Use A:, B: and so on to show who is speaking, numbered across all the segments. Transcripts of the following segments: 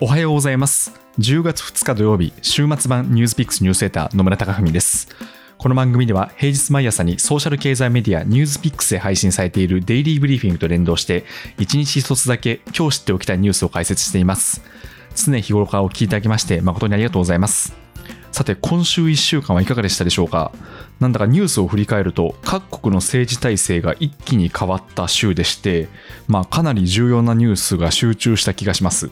A: おはようございます。10月2日土曜日週末版ニュースピックスニュースレター野村貴文です。この番組では平日毎朝にソーシャル経済メディアニュースピックスで配信されているデイリーブリーフィングと連動して1日1つだけ今日知っておきたいニュースを解説しています。常日頃からお聞きいただきまして誠にありがとうございます。さて今週1週間はいかがでしたでしょうか。なんだかニュースを振り返ると各国の政治体制が一気に変わった週でしてまあかなり重要なニュースが集中した気がします。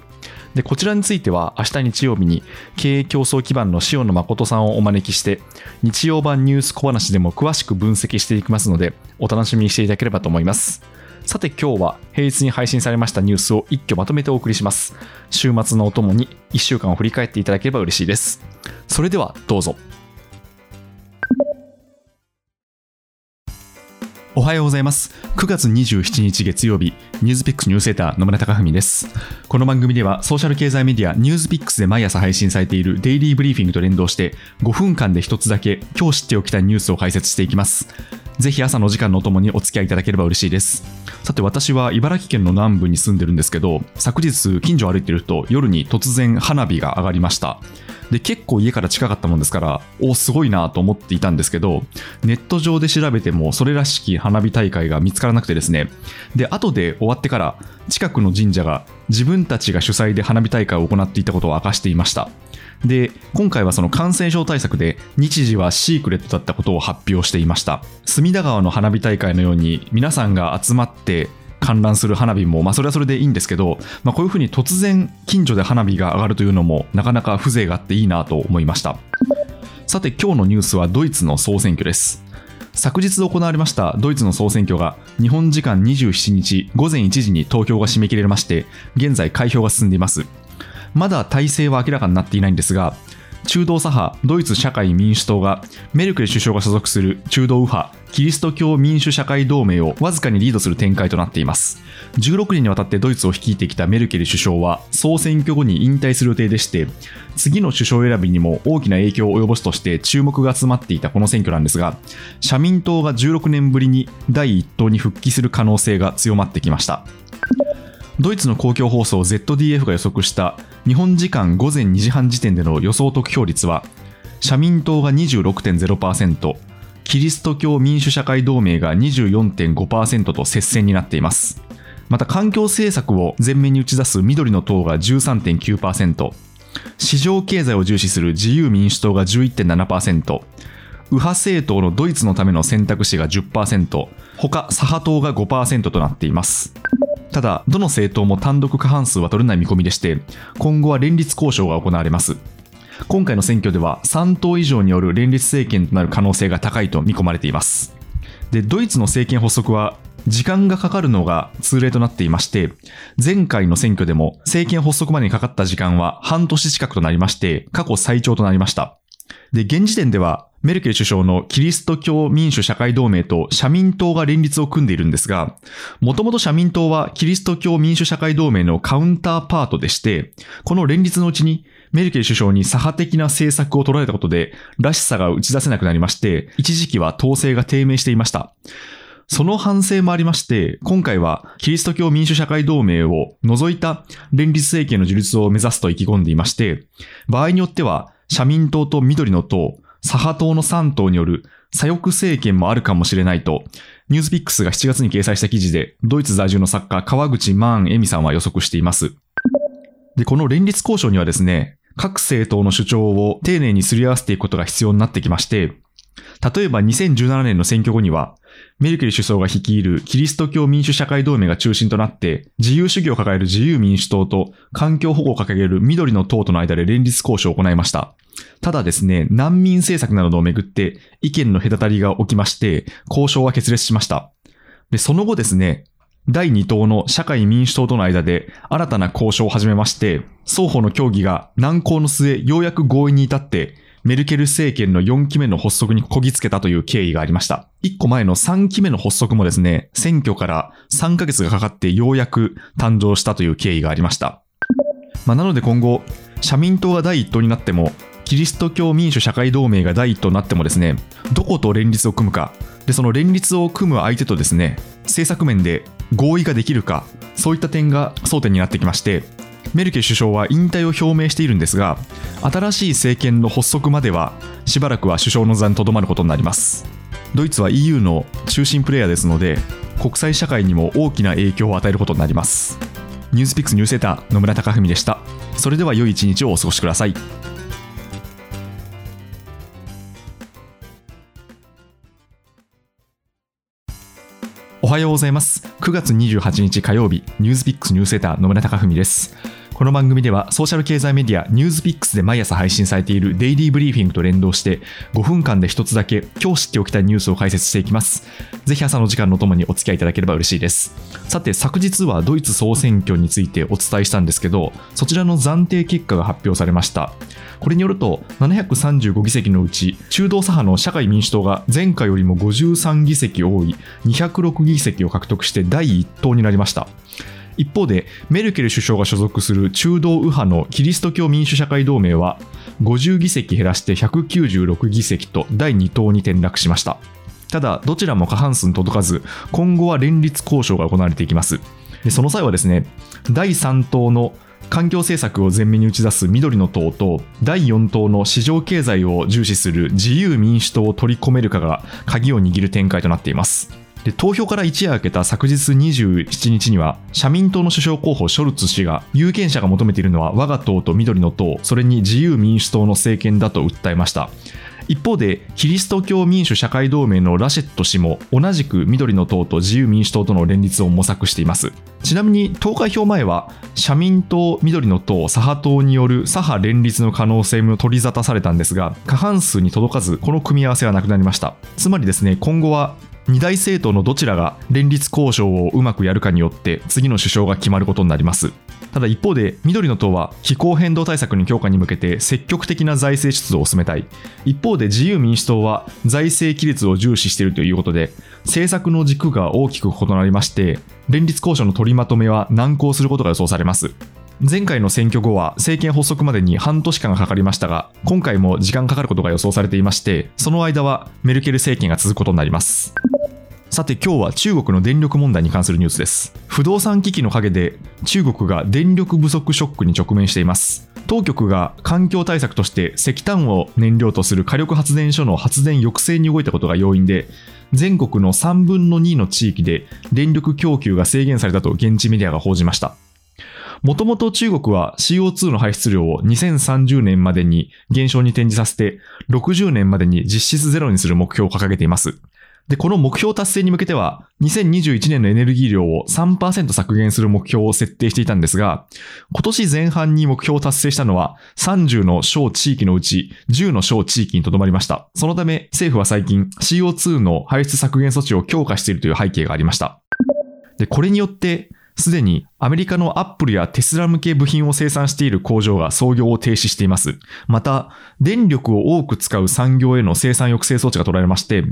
A: でこちらについては明日日曜日に経営競争基盤の塩野誠さんをお招きして日曜版ニュース小話でも詳しく分析していきますのでお楽しみにしていただければと思います。さて今日は平日に配信されましたニュースを一挙まとめてお送りします。週末のお供に1週間を振り返っていただければ嬉しいです。それではどうぞ。おはようございます。9月27日月曜日ニュースピックスニュースレター野村貴文です。この番組ではソーシャル経済メディアニュースピックスで毎朝配信されているデイリーブリーフィングと連動して5分間で一つだけ今日知っておきたいニュースを解説していきます。ぜひ朝の時間のお供にお付き合いいただければ嬉しいです。さて私は茨城県の南部に住んでるんですけど昨日近所を歩いてると夜に突然花火が上がりました。で結構家から近かったもんですからおすごいなと思っていたんですけどネット上で調べてもそれらしき花火大会が見つからなくてですね。で後で終わってから近くの神社が自分たちが主催で花火大会を行っていたことを明かしていました。で今回はその感染症対策で日時はシークレットだったことを発表していました。隅田川の花火大会のように皆さんが集まって観覧する花火も、まあ、それはそれでいいんですけど、まあ、こういうふうに突然近所で花火が上がるというのもなかなか風情があっていいなと思いました。さて今日のニュースはドイツの総選挙です。昨日行われましたドイツの総選挙が日本時間27日午前1時に投票が締め切れまして現在開票が進んでいます。まだ体制は明らかになっていないんですが中道左派ドイツ社会民主党がメルケル首相が所属する中道右派キリスト教民主社会同盟をわずかにリードする展開となっています。16年にわたってドイツを率いてきたメルケル首相は総選挙後に引退する予定でして次の首相選びにも大きな影響を及ぼすとして注目が集まっていたこの選挙なんですが社民党が16年ぶりに第1党に復帰する可能性が強まってきました。ドイツの公共放送 ZDF が予測した日本時間午前2時半時点での予想得票率は社民党が26.0%キリスト教民主社会同盟が24.5%と接戦になっています。また環境政策を前面に打ち出す緑の党が13.9%市場経済を重視する自由民主党が11.7%右派政党のドイツのための選択肢が10%他左派党が5%となっています。ただ、どの政党も単独過半数は取れない見込みでして、今後は連立交渉が行われます。今回の選挙では3党以上による連立政権となる可能性が高いと見込まれています。で、ドイツの政権発足は時間がかかるのが通例となっていまして、前回の選挙でも政権発足までにかかった時間は半年近くとなりまして、過去最長となりました。で、現時点ではメルケル首相のキリスト教民主社会同盟と社民党が連立を組んでいるんですが、もともと社民党はキリスト教民主社会同盟のカウンターパートでして、この連立のうちにメルケル首相に左派的な政策を取られたことで、らしさが打ち出せなくなりまして、一時期は統制が低迷していました。その反省もありまして、今回はキリスト教民主社会同盟を除いた連立政権の樹立を目指すと意気込んでいまして、場合によっては社民党と緑の党、左派党の3党による左翼政権もあるかもしれないと、ニュースピックスが7月に掲載した記事で、ドイツ在住の作家川口万恵美・さんは予測しています。で、この連立交渉にはですね、各政党の主張を丁寧にすり合わせていくことが必要になってきまして、例えば2017年の選挙後には、メルケル首相が率いるキリスト教民主社会同盟が中心となって、自由主義を抱える自由民主党と環境保護を掲げる緑の党との間で連立交渉を行いました。ただですね、難民政策などをめぐって意見の隔たりが起きまして、交渉は決裂しました。で、その後ですね、第2党の社会民主党との間で新たな交渉を始めまして、双方の協議が難航の末、ようやく合意に至って、メルケル政権の4期目の発足にこぎつけたという経緯がありました。1個前の3期目の発足もですね、選挙から3ヶ月がかかってようやく誕生したという経緯がありました。まあ、なので今後、社民党が第1党になっても、キリスト教民主社会同盟が第一党になってもですね、どこと連立を組むか、で、その連立を組む相手とですね、政策面で合意ができるか、そういった点が争点になってきまして、メルケル首相は引退を表明しているんですが新しい政権の発足まではしばらくは首相の座にとどまることになります。ドイツは EU の中心プレイヤーですので国際社会にも大きな影響を与えることになります。ニュースピックスニュースセーター野村貴文でした。それでは良い一日をお過ごしください。おはようございます。9月28日火曜日ニュースピックスニュースセーター野村貴文です。この番組ではソーシャル経済メディアニュースピックスで毎朝配信されているデイリーブリーフィングと連動して5分間で一つだけ今日知っておきたいニュースを解説していきます。ぜひ朝の時間のともにお付き合いいただければ嬉しいです。さて昨日はドイツ総選挙についてお伝えしたんですけどそちらの暫定結果が発表されました。これによると735議席のうち中道左派の社会民主党が前回よりも53議席多い206議席を獲得して第1党になりました。一方でメルケル首相が所属する中道右派のキリスト教民主社会同盟は50議席減らして196議席と第2党に転落しました。ただどちらも過半数に届かず今後は連立交渉が行われていきます。でその際はですね第3党の環境政策を前面に打ち出す緑の党と第4党の市場経済を重視する自由民主党を取り込めるかが鍵を握る展開となっています。で投票から一夜明けた昨日27日には社民党の首相候補ショルツ氏が有権者が求めているのは我が党と緑の党それに自由民主党の政権だと訴えました。一方でキリスト教民主社会同盟のラシェット氏も同じく緑の党と自由民主党との連立を模索しています。ちなみに投開票前は社民党緑の党左派党による左派連立の可能性も取り沙汰されたんですが過半数に届かずこの組み合わせはなくなりました。つまりですね今後は二大政党のどちらが連立交渉をうまくやるかによって次の首相が決まることになります。ただ一方で緑の党は気候変動対策の強化に向けて積極的な財政出動を進めたい。一方で自由民主党は財政規律を重視しているということで政策の軸が大きく異なりまして連立交渉の取りまとめは難航することが予想されます。前回の選挙後は政権発足までに半年間がかかりましたが今回も時間かかることが予想されていましてその間はメルケル政権が続くことになります。さて今日は中国の電力問題に関するニュースです。不動産危機の陰で中国が電力不足ショックに直面しています。当局が環境対策として石炭を燃料とする火力発電所の発電抑制に動いたことが要因で全国の3分の2の地域で電力供給が制限されたと現地メディアが報じました。もともと中国は CO2 の排出量を2030年までに減少に転じさせて60年までに実質ゼロにする目標を掲げています。で、この目標達成に向けては、2021年のエネルギー量を3%削減する目標を設定していたんですが、今年前半に目標を達成したのは30の小地域のうち10の小地域にとどまりました。そのため、政府は最近 CO2 の排出削減措置を強化しているという背景がありました。で、これによって、すでにアメリカのアップルやテスラ向け部品を生産している工場が操業を停止しています。また、電力を多く使う産業への生産抑制装置が取られまして、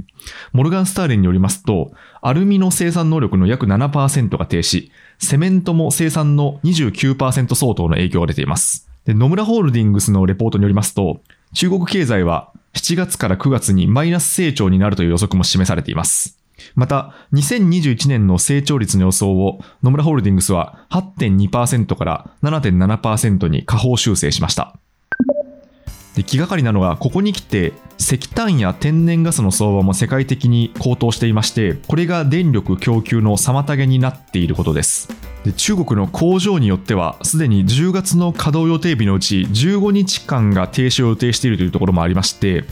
A: モルガンスターレンによりますと、アルミの生産能力の約7%が停止、セメントも生産の29%相当の影響が出ています。野村ホールディングスのレポートによりますと、中国経済は7月から9月にマイナス成長になるという予測も示されています。また、2021年の成長率の予想を野村ホールディングスは8.2%から7.7%に下方修正しました。で気がかりなのが、ここに来て石炭や天然ガスの相場も世界的に高騰していまして、これが電力供給の妨げになっていることです。で中国の工場によっては、すでに10月の稼働予定日のうち15日間が停止を予定しているというところもありまして、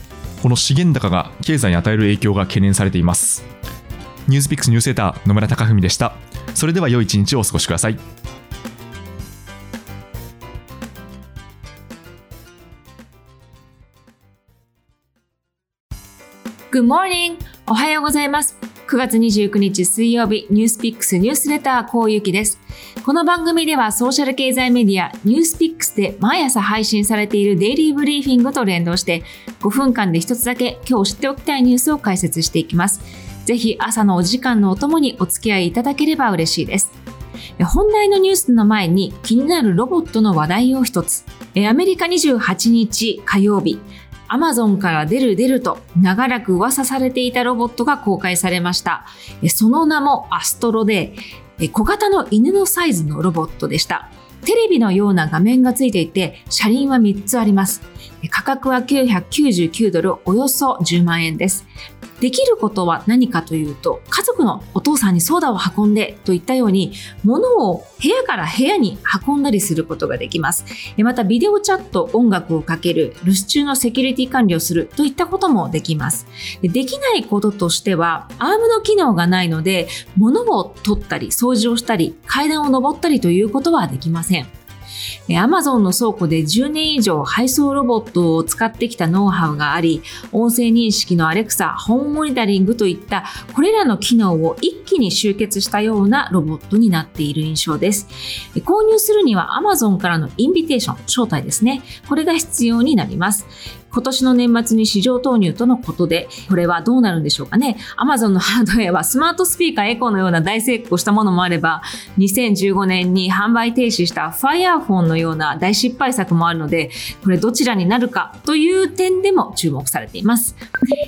A: この資源高が経済に与える影響が懸念されています。ニュースピックスニュースセーター野村貴文でしたそれでは良い一日をお過ごしください
B: Good morning! おはようございます。9月29日水曜日、ニュースピックスニュースレター、こうゆきです。この番組ではソーシャル経済メディア、ニュースピックスで毎朝配信されているデイリーブリーフィングと連動して、5分間で一つだけ今日知っておきたいニュースを解説していきます。ぜひ朝のお時間のお供にお付き合いいただければ嬉しいです。本題のニュースの前に気になるロボットの話題を一つ。アメリカ28日火曜日、アマゾンから出る出ると長らく噂されていたロボットが公開されました。その名もアストロで、小型の犬のサイズのロボットでした。テレビのような画面がついていて、車輪は3つあります。価格は999ドル、およそ10万円です。できることは何かというと、家族のお父さんにソーダを運んでといったように、物を部屋から部屋に運んだりすることができます。また、ビデオチャット、音楽をかける、留守中のセキュリティ管理をするといったこともできます。できないこととしては、アームの機能がないので、物を取ったり、掃除をしたり、階段を登ったりということはできません。アマゾンの倉庫で10年以上配送ロボットを使ってきたノウハウがあり、音声認識のアレクサ、ホームモニタリングといったこれらの機能を一気に集結したようなロボットになっている印象です。購入するには Amazon からのインビテーション、招待ですね。これが必要になります。今年の年末に市場投入とのことで、これはどうなるんでしょうかね。Amazon のハードウェアはスマートスピーカーエコーのような大成功したものもあれば、2015年に販売停止した Firephone のような大失敗作もあるので、これどちらになるかという点でも注目されています。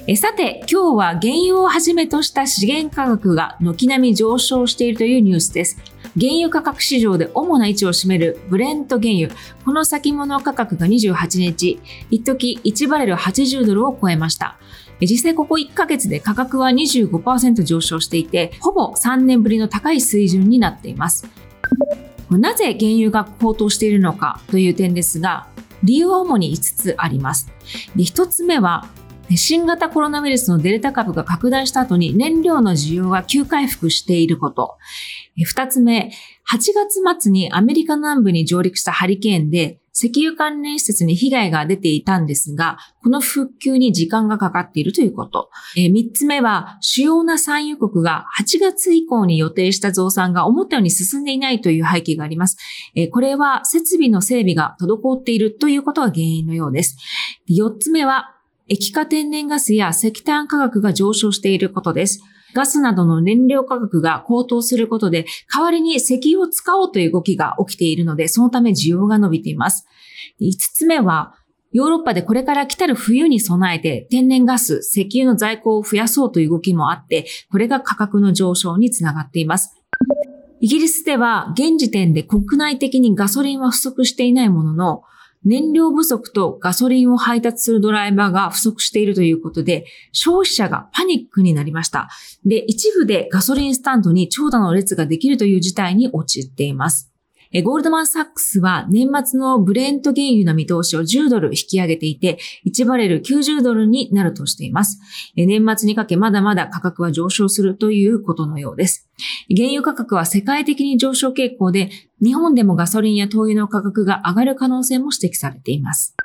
B: えさて、今日は原油をはじめとした資源価格が軒並み上昇しているというニュースです。原油価格市場で主な位置を占めるブレント原油。この先物価格が28日、一時1バレル80ドルを超えました。実際ここ1ヶ月で価格は25%上昇していて、ほぼ3年ぶりの高い水準になっています。なぜ原油が高騰しているのかという点ですが、理由は主に5つあります。で1つ目は、新型コロナウイルスのデルタ株が拡大した後に燃料の需要が急回復していること。二つ目、8月末にアメリカ南部に上陸したハリケーンで、石油関連施設に被害が出ていたんですが、この復旧に時間がかかっているということ。え3つ目は、主要な産油国が8月以降に予定した増産が思ったように進んでいないという背景があります。えこれは設備の整備が滞っているということが原因のようです。4つ目は、液化天然ガスや石炭価格が上昇していることです。ガスなどの燃料価格が高騰することで、代わりに石油を使おうという動きが起きているので、そのため需要が伸びています。5つ目は、ヨーロッパでこれから来たる冬に備えて天然ガス、石油の在庫を増やそうという動きもあって、これが価格の上昇につながっています。イギリスでは現時点で国内的にガソリンは不足していないものの、燃料不足とガソリンを配達するドライバーが不足しているということで、消費者がパニックになりました。で、一部でガソリンスタンドに長蛇の列ができるという事態に陥っています。ゴールドマンサックスは年末のブレント原油の見通しを10ドル引き上げていて、1バレル90ドルになるとしています。年末にかけまだまだ価格は上昇するということのようです。原油価格は世界的に上昇傾向で、日本でもガソリンや灯油の価格が上がる可能性も指摘されています。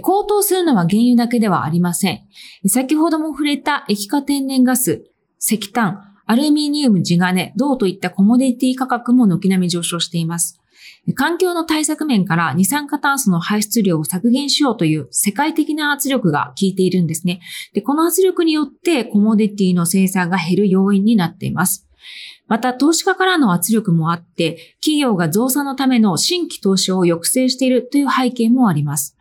B: 高騰するのは原油だけではありません。先ほども触れた液化天然ガス、石炭、アルミニウム、地金、銅といったコモディティ価格も軒並み上昇しています。環境の対策面から二酸化炭素の排出量を削減しようという世界的な圧力が効いているんですね。で、この圧力によってコモディティの生産が減る要因になっています。また、投資家からの圧力もあって、企業が増産のための新規投資を抑制しているという背景もあります。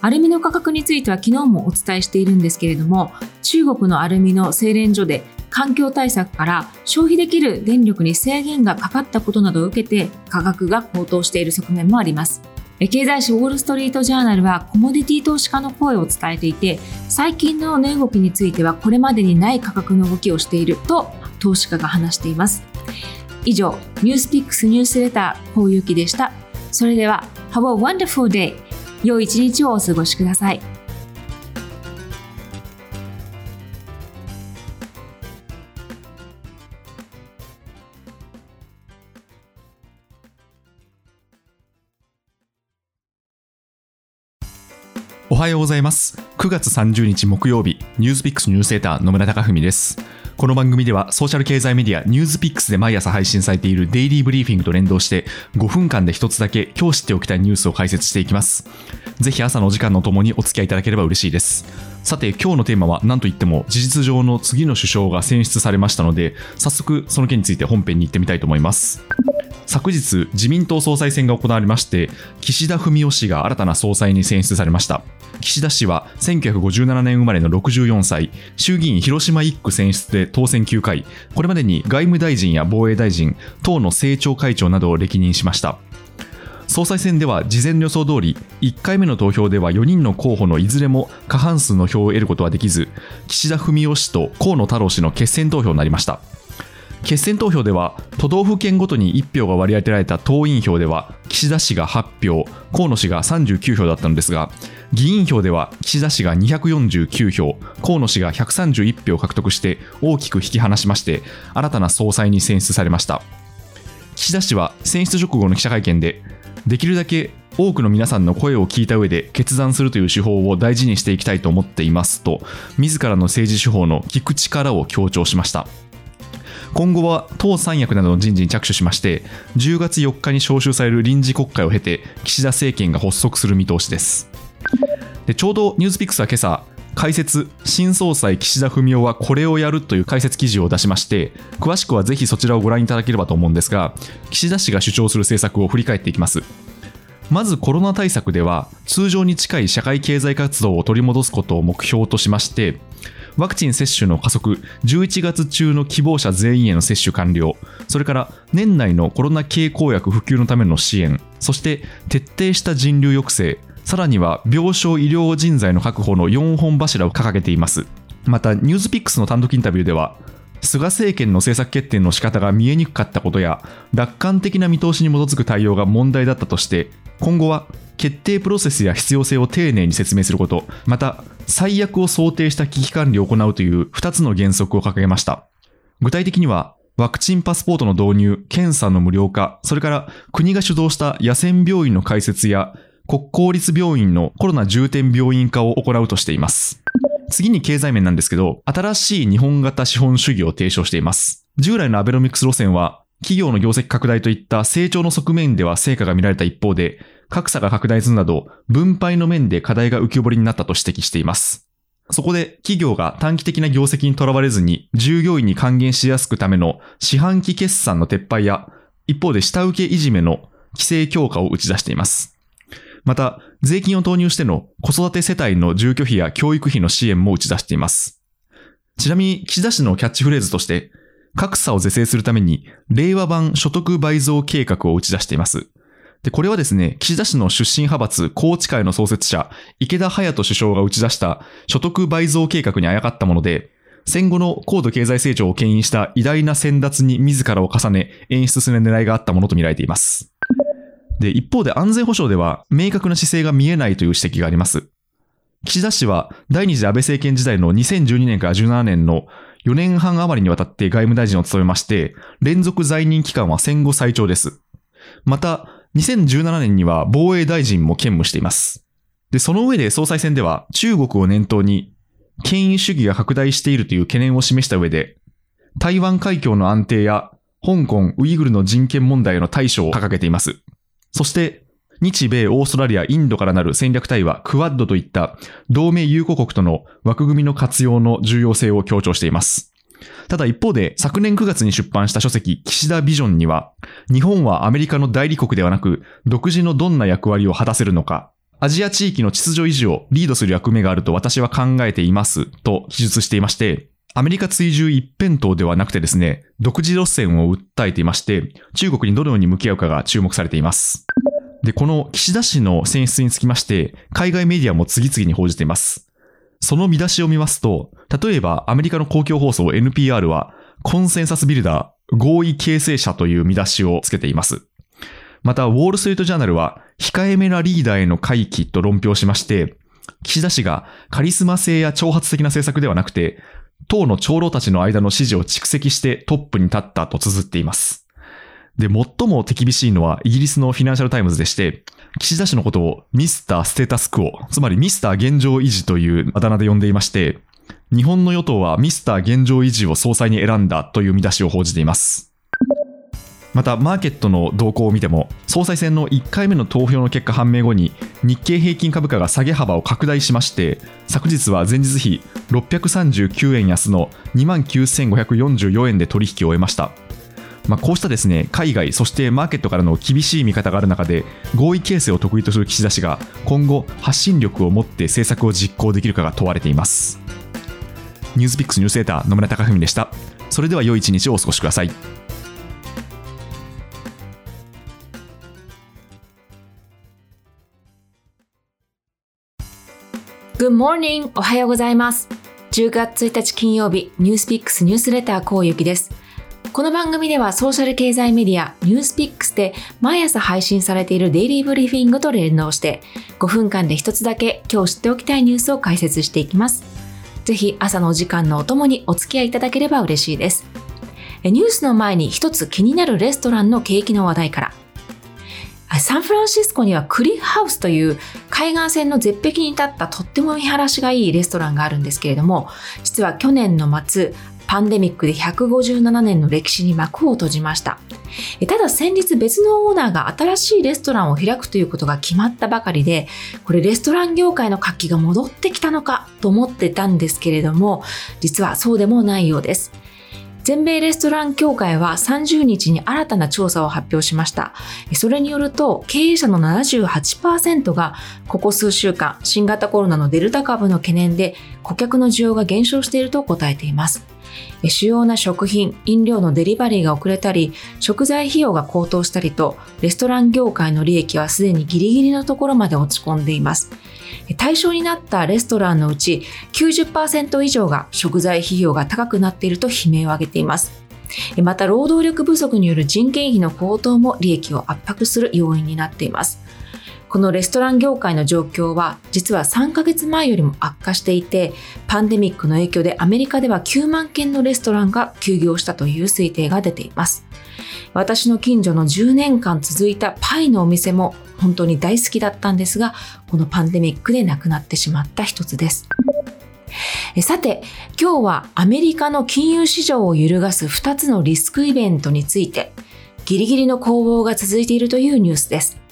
B: アルミの価格については昨日もお伝えしているんですけれども、中国のアルミの精錬所で環境対策から消費できる電力に制限がかかったことなどを受けて価格が高騰している側面もあります。経済誌ウォール・ストリート・ジャーナルはコモディティ投資家の声を伝えていて最近の値動きについてはこれまでにない価格の動きをしていると投資家が話しています。以上ニュースピックスニュースレターこうゆきでした。それでは Have a wonderful day 良い一日をお過ごしください。
A: おはようございます。9月30日木曜日、ニュースピックスニュースレーター野村貴文です。この番組ではソーシャル経済メディアニュースピックスで毎朝配信されているデイリーブリーフィングと連動して5分間で一つだけ今日知っておきたいニュースを解説していきます。ぜひ朝のお時間のともにお付き合いいただければ嬉しいです。さて今日のテーマは何といっても事実上の次の首相が選出されましたので早速その件について本編に行ってみたいと思います。昨日自民党総裁選が行われまして岸田文雄氏が新たな総裁に選出されました岸田氏は1957年生まれの64歳衆議院広島1区選出で当選9回これまでに外務大臣や防衛大臣党の政調会長などを歴任しました総裁選では事前の予想通り1回目の投票では4人の候補のいずれも過半数の票を得ることはできず岸田文雄氏と河野太郎氏の決選投票になりました決選投票では都道府県ごとに1票が割り当てられた党員票では岸田氏が8票河野氏が39票だったのですが議員票では岸田氏が249票河野氏が131票獲得して大きく引き離しまして新たな総裁に選出されました。岸田氏は選出直後の記者会見でできるだけ多くの皆さんの声を聞いた上で決断するという手法を大事にしていきたいと思っていますと自らの政治手法の聞く力を強調しました。今後は党三役などの人事に着手しまして10月4日に召集される臨時国会を経て岸田政権が発足する見通しです。でちょうどニュースピックスは今朝解説新総裁岸田文雄はこれをやるという解説記事を出しまして詳しくはぜひそちらをご覧いただければと思うんですが岸田氏が主張する政策を振り返っていきます。まずコロナ対策では通常に近い社会経済活動を取り戻すことを目標としましてワクチン接種の加速、11月中の希望者全員への接種完了、それから年内のコロナ経口薬普及のための支援、そして徹底した人流抑制、さらには病床医療人材の確保の4本柱を掲げています。また、ニュースピックスの単独インタビューでは、菅政権の政策決定の仕方が見えにくかったことや、楽観的な見通しに基づく対応が問題だったとして、今後は決定プロセスや必要性を丁寧に説明すること、また最悪を想定した危機管理を行うという2つの原則を掲げました。具体的には、ワクチンパスポートの導入、検査の無料化、それから国が主導した野戦病院の開設や国公立病院のコロナ重点病院化を行うとしています。次に経済面なんですけど、新しい日本型資本主義を提唱しています。従来のアベノミクス路線は、企業の業績拡大といった成長の側面では成果が見られた一方で、格差が拡大するなど、分配の面で課題が浮き彫りになったと指摘しています。そこで企業が短期的な業績にとらわれずに従業員に還元しやすくための四半期決算の撤廃や、一方で下請けいじめの規制強化を打ち出しています。また、税金を投入しての子育て世帯の住居費や教育費の支援も打ち出しています。ちなみに、岸田氏のキャッチフレーズとして、格差を是正するために、令和版所得倍増計画を打ち出しています。で、これはですね、岸田氏の出身派閥、宏池会の創設者、池田隼人首相が打ち出した所得倍増計画にあやかったもので、戦後の高度経済成長を牽引した偉大な先達に自らを重ね演出する狙いがあったものとみられています。で、一方で安全保障では明確な姿勢が見えないという指摘があります。岸田氏は第二次安倍政権時代の2012年から17年の4年半余りにわたって外務大臣を務めまして、連続在任期間は戦後最長です。また、2017年には防衛大臣も兼務しています。で、その上で総裁選では中国を念頭に権威主義が拡大しているという懸念を示した上で、台湾海峡の安定や香港、ウイグルの人権問題への対処を掲げています。そして、日米、オーストラリア、インドからなる戦略対話、クワッドといった同盟友好国との枠組みの活用の重要性を強調しています。ただ一方で、昨年9月に出版した書籍、岸田ビジョンには、日本はアメリカの代理国ではなく、独自のどんな役割を果たせるのか、アジア地域の秩序維持をリードする役目があると私は考えています、と記述していまして、アメリカ追従一辺倒ではなくてですね、独自路線を訴えていまして、中国にどのように向き合うかが注目されています。で、この岸田氏の選出につきまして、海外メディアも次々に報じています。その見出しを見ますと、例えばアメリカの公共放送 NPR は、 consensus builder、合意形成者という見出しをつけています。また、ウォールストリートジャーナルは、控えめなリーダーへの回帰と論評しまして、岸田氏がカリスマ性や挑発的な政策ではなくて、党の長老たちの間の支持を蓄積してトップに立ったと綴っています。で、最も手厳しいのはイギリスのフィナンシャルタイムズでして、岸田氏のことをミスターステータスクオ、つまりミスター現状維持というあだ名で呼んでいまして、日本の与党はミスター現状維持を総裁に選んだという見出しを報じています。また、マーケットの動向を見ても、総裁選の1回目の投票の結果判明後に、日経平均株価が下げ幅を拡大しまして、昨日は前日比639円安の29,544円で取引を終えました。まあ、こうしたですね海外、そしてマーケットからの厳しい見方がある中で合意形成を得意とする岸田氏が今後発信力を持って政策を実行できるかが問われていますニュースピックスニュースレーター野村貴文でしたそれでは良い一日をお過ごしください
B: Good morning! おはようございます。10月1日金曜日、ニュースピックスニュースレターこうゆきです。この番組ではソーシャル経済メディアニュースピックスで毎朝配信されているデイリーブリーフィングと連動して5分間で一つだけ今日知っておきたいニュースを解説していきます。ぜひ朝のお時間のお供にお付き合いいただければ嬉しいです。ニュースの前に一つ気になるレストランの景気の話題から。サンフランシスコにはクリフハウスという海岸線の絶壁に立ったとっても見晴らしがいいレストランがあるんですけれども実は去年の末パンデミックで157年の歴史に幕を閉じましたただ先日別のオーナーが新しいレストランを開くということが決まったばかりでこれレストラン業界の活気が戻ってきたのかと思ってたんですけれども実はそうでもないようです全米レストラン協会は30日に新たな調査を発表しました。それによると、経営者の78%がここ数週間、新型コロナのデルタ株の懸念で顧客の需要が減少していると答えています。主要な食品、飲料のデリバリーが遅れたり、食材費用が高騰したりと、レストラン業界の利益はすでにギリギリのところまで落ち込んでいます。対象になったレストランのうち90%以上が食材費用が高くなっていると悲鳴を上げています。また労働力不足による人件費の高騰も利益を圧迫する要因になっています。このレストラン業界の状況は実は3ヶ月前よりも悪化していてパンデミックの影響でアメリカでは9万件のレストランが休業したという推定が出ています。私の近所の10年間続いたパイのお店も本当に大好きだったんですがこのパンデミックで亡くなってしまった一つです。さて今日はアメリカの金融市場を揺るがす2つのリスクイベントについてギリギリの攻防が続いているというニュースです。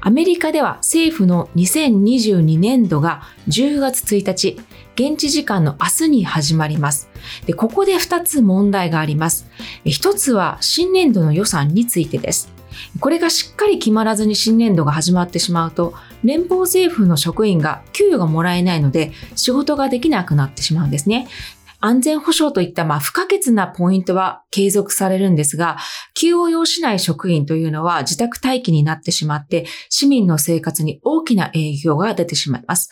B: アメリカでは政府の2022年度が10月1日、現地時間の明日に始まります。でここで2つ問題があります。1つは新年度の予算についてです。これがしっかり決まらずに新年度が始まってしまうと、連邦政府の職員が給与がもらえないので仕事ができなくなってしまうんですね。安全保障といったまあ不可欠なポイントは継続されるんですが、急を要しない職員というのは自宅待機になってしまって、市民の生活に大きな影響が出てしまいます。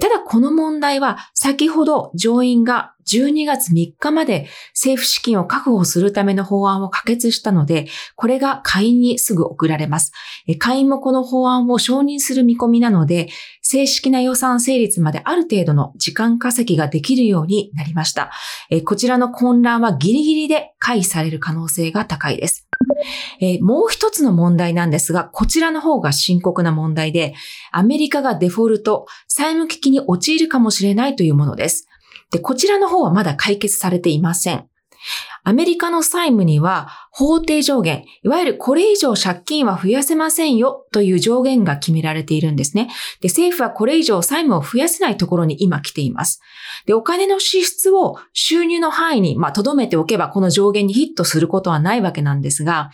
B: ただこの問題は先ほど上院が12月3日まで政府資金を確保するための法案を可決したので、これが下院にすぐ送られます。下院もこの法案を承認する見込みなので、正式な予算成立まである程度の時間稼ぎができるようになりました。えこちらの混乱はギリギリで回避される可能性が高いです。えもう一つの問題なんですが、こちらの方が深刻な問題で、アメリカがデフォルト、債務危機に陥るかもしれないというものです。で、こちらの方はまだ解決されていません。アメリカの債務には法定上限、いわゆるこれ以上借金は増やせませんよという上限が決められているんですね。で、政府はこれ以上債務を増やせないところに今来ています。で、お金の支出を収入の範囲に、まあ、留めておけばこの上限にヒットすることはないわけなんですが、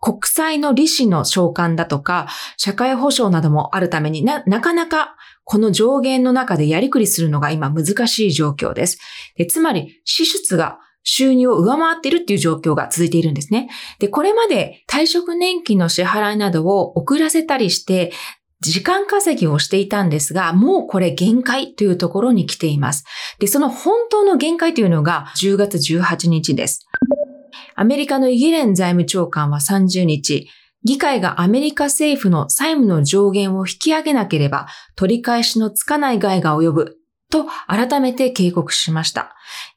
B: 国債の利子の償還だとか、社会保障などもあるためにな、なかなかこの上限の中でやりくりするのが今難しい状況です。でつまり、支出が収入を上回っているっていう状況が続いているんですね。で、これまで退職年金の支払いなどを遅らせたりして、時間稼ぎをしていたんですが、もうこれ限界というところに来ています。で、その本当の限界というのが10月18日です。アメリカのイギレン財務長官は30日、議会がアメリカ政府の債務の上限を引き上げなければ取り返しのつかない害が及ぶと改めて警告しました。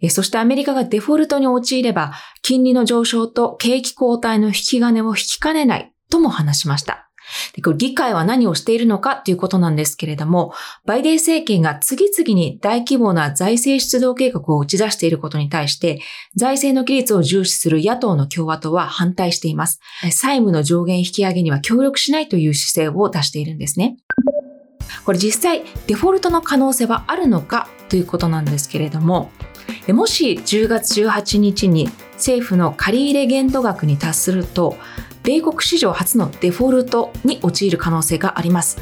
B: そしてアメリカがデフォルトに陥れば金利の上昇と景気後退の引き金を引きかねないとも話しました。でこれ議会は何をしているのかということなんですけれども、バイデン政権が次々に大規模な財政出動計画を打ち出していることに対して、財政の規律を重視する野党の共和党は反対しています。債務の上限引き上げには協力しないという姿勢を出しているんですね。これ実際デフォルトの可能性はあるのかということなんですけれども、もし10月18日に政府の借入限度額に達すると米国史上初のデフォルトに陥る可能性があります。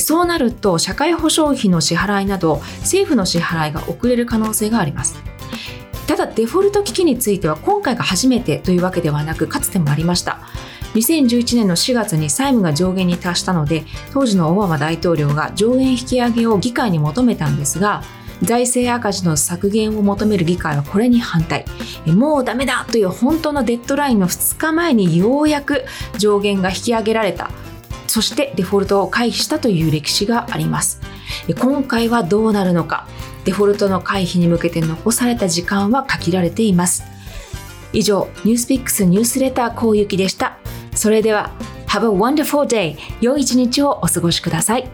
B: そうなると社会保障費の支払いなど政府の支払いが遅れる可能性があります。ただデフォルト危機については今回が初めてというわけではなくかつてもありました。2011年の4月に債務が上限に達したので当時のオバマ大統領が上限引き上げを議会に求めたんですが財政赤字の削減を求める議会はこれに反対。もうダメだという本当のデッドラインの2日前にようやく上限が引き上げられた。そしてデフォルトを回避したという歴史があります。今回はどうなるのか。デフォルトの回避に向けて残された時間は限られています。以上ニュースピックスニュースレターこうゆきでした。それでは Have a wonderful day 良い一日をお過ごしください。